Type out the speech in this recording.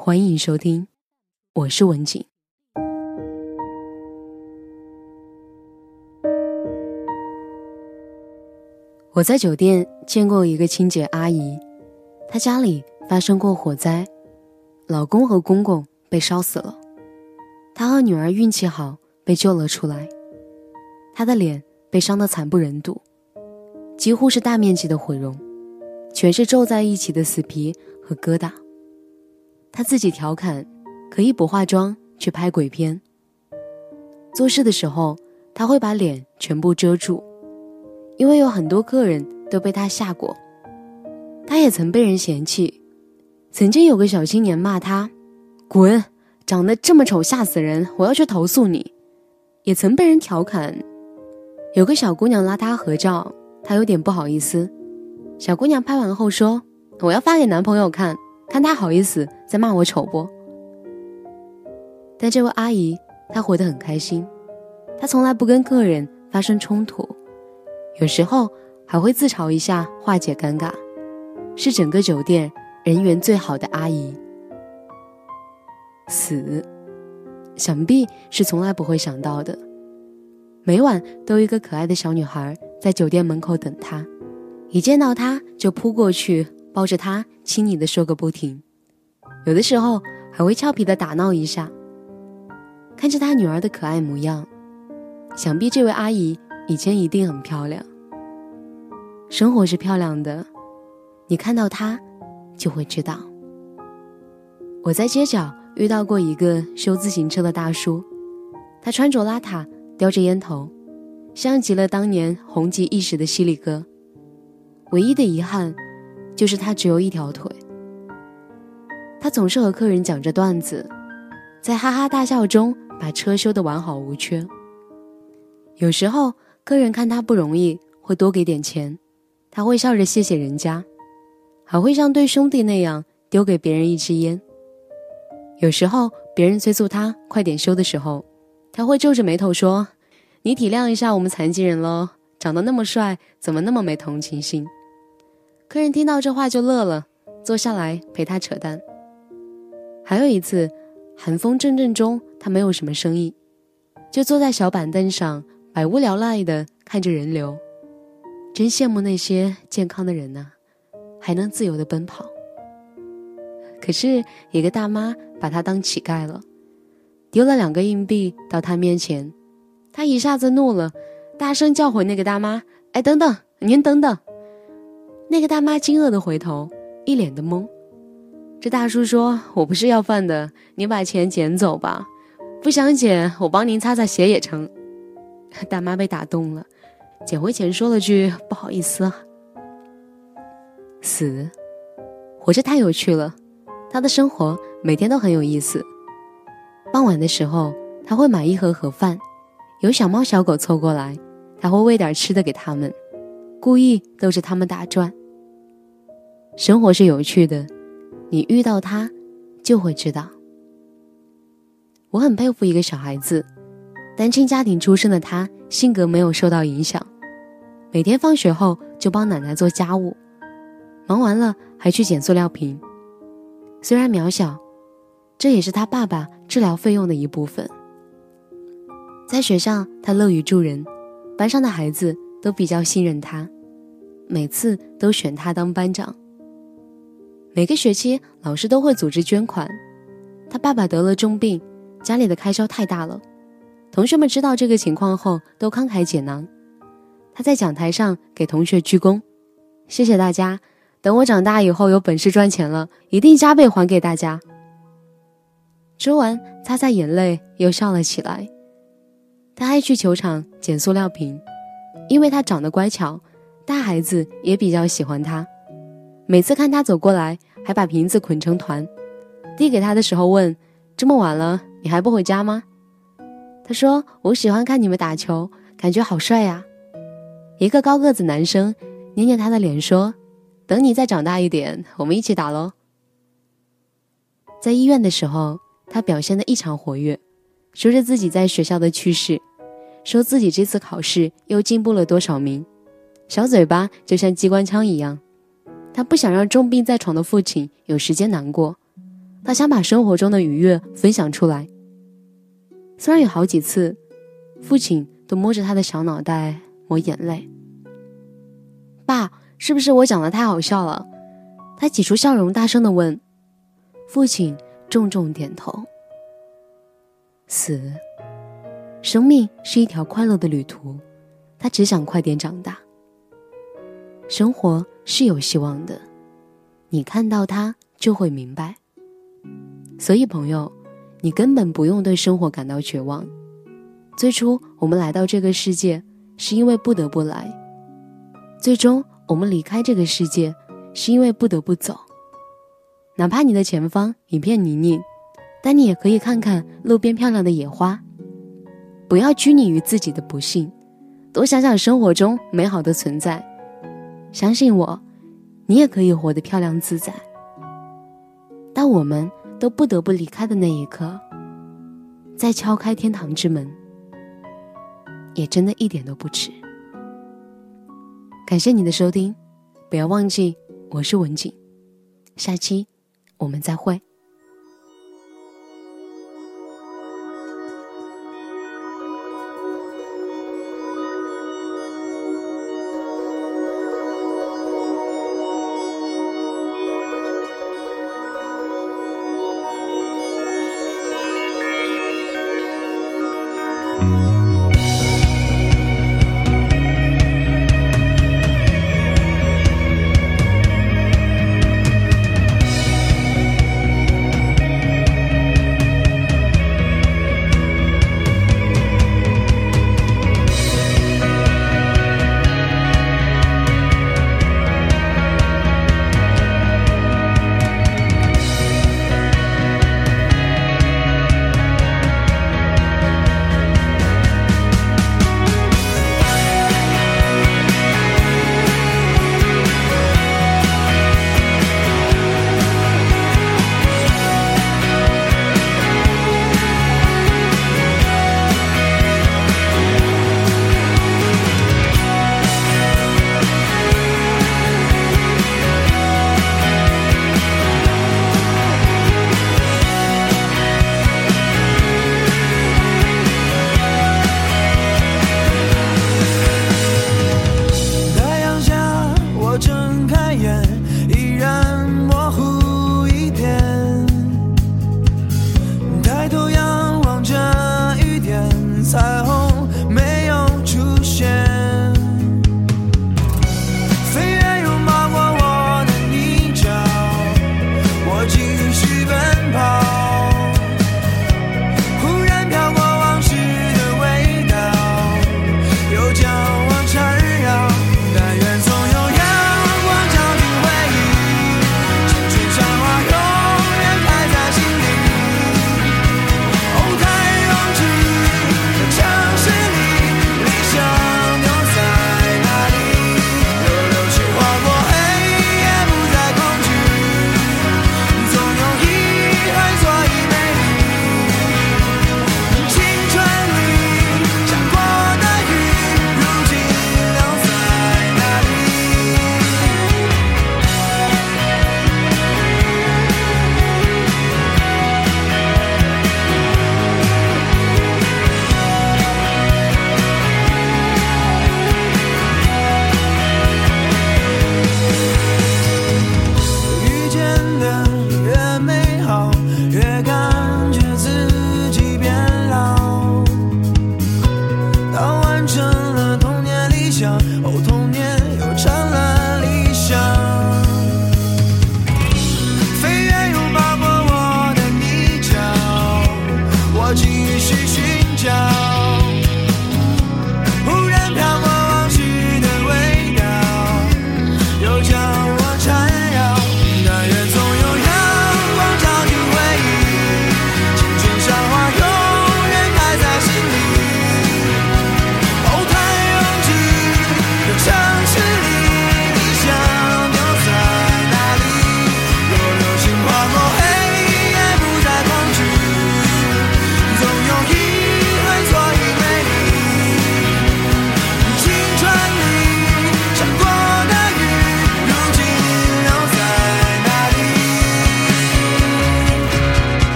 欢迎收听，我是文景。我在酒店见过一个清洁阿姨，她家里发生过火灾，老公和公公被烧死了，她和女儿运气好被救了出来，她的脸被伤得惨不忍睹，几乎是大面积的毁容，全是皱在一起的死皮和疙瘩。他自己调侃，可以不化妆去拍鬼片。做事的时候，他会把脸全部遮住。因为有很多客人都被他吓过，他也曾被人嫌弃。曾经有个小青年骂他：“滚，长得这么丑，吓死人！我要去投诉你。”也曾被人调侃。有个小姑娘拉他合照，他有点不好意思。小姑娘拍完后说：“我要发给男朋友看，看他好意思再骂我丑不？”但这位阿姨她活得很开心，她从来不跟客人发生冲突。有时候还会自嘲一下，化解尴尬，是整个酒店人缘最好的阿姨。死，想必是从来不会想到的。每晚都有一个可爱的小女孩在酒店门口等他，一见到他就扑过去抱着他亲昵的说个不停，有的时候还会俏皮的打闹一下。看着他女儿的可爱模样，想必这位阿姨。以前一定很漂亮。生活是漂亮的，你看到她，就会知道。我在街角遇到过一个修自行车的大叔，他穿着邋遢，叼着烟头，像极了当年红极一时的犀利哥。唯一的遗憾，就是他只有一条腿。他总是和客人讲着段子，在哈哈大笑中把车修得完好无缺。有时候。客人看他不容易，会多给点钱，他会笑着谢谢人家，还会像对兄弟那样丢给别人一支烟。有时候别人催促他快点修的时候，他会皱着眉头说：“你体谅一下我们残疾人喽，长得那么帅，怎么那么没同情心？”客人听到这话就乐了，坐下来陪他扯淡。还有一次，寒风阵阵中，他没有什么生意，就坐在小板凳上。百无聊赖的看着人流，真羡慕那些健康的人呢，还能自由的奔跑。可是一个大妈把他当乞丐了，丢了两个硬币到他面前，他一下子怒了，大声叫回那个大妈：“哎，等等，您等等！”那个大妈惊愕的回头，一脸的懵。这大叔说：“我不是要饭的，您把钱捡走吧，不想捡，我帮您擦擦鞋也成。”大妈被打动了，捡回钱说了句“不好意思啊”。死，活着太有趣了，他的生活每天都很有意思。傍晚的时候，他会买一盒盒饭，有小猫小狗凑过来，他会喂点吃的给他们，故意逗着他们打转。生活是有趣的，你遇到他，就会知道。我很佩服一个小孩子。单亲家庭出身的他，性格没有受到影响，每天放学后就帮奶奶做家务，忙完了还去捡塑料瓶。虽然渺小，这也是他爸爸治疗费用的一部分。在学校，他乐于助人，班上的孩子都比较信任他，每次都选他当班长。每个学期，老师都会组织捐款。他爸爸得了重病，家里的开销太大了。同学们知道这个情况后，都慷慨解囊。他在讲台上给同学鞠躬，谢谢大家。等我长大以后有本事赚钱了，一定加倍还给大家。说完，擦擦眼泪，又笑了起来。他爱去球场捡塑料瓶，因为他长得乖巧，大孩子也比较喜欢他。每次看他走过来，还把瓶子捆成团，递给他的时候问：“这么晚了，你还不回家吗？”他说：“我喜欢看你们打球，感觉好帅呀。”一个高个子男生捏捏他的脸说：“等你再长大一点，我们一起打喽。”在医院的时候，他表现的异常活跃，说着自己在学校的趣事，说自己这次考试又进步了多少名，小嘴巴就像机关枪一样。他不想让重病在床的父亲有时间难过，他想把生活中的愉悦分享出来。虽然有好几次，父亲都摸着他的小脑袋抹眼泪。爸，是不是我讲的太好笑了？他挤出笑容，大声的问。父亲重重点头。死，生命是一条快乐的旅途，他只想快点长大。生活是有希望的，你看到它就会明白。所以，朋友。你根本不用对生活感到绝望。最初我们来到这个世界，是因为不得不来；最终我们离开这个世界，是因为不得不走。哪怕你的前方一片泥泞，但你也可以看看路边漂亮的野花。不要拘泥于自己的不幸，多想想生活中美好的存在。相信我，你也可以活得漂亮自在。当我们。都不得不离开的那一刻，再敲开天堂之门，也真的一点都不迟。感谢你的收听，不要忘记我是文景，下期我们再会。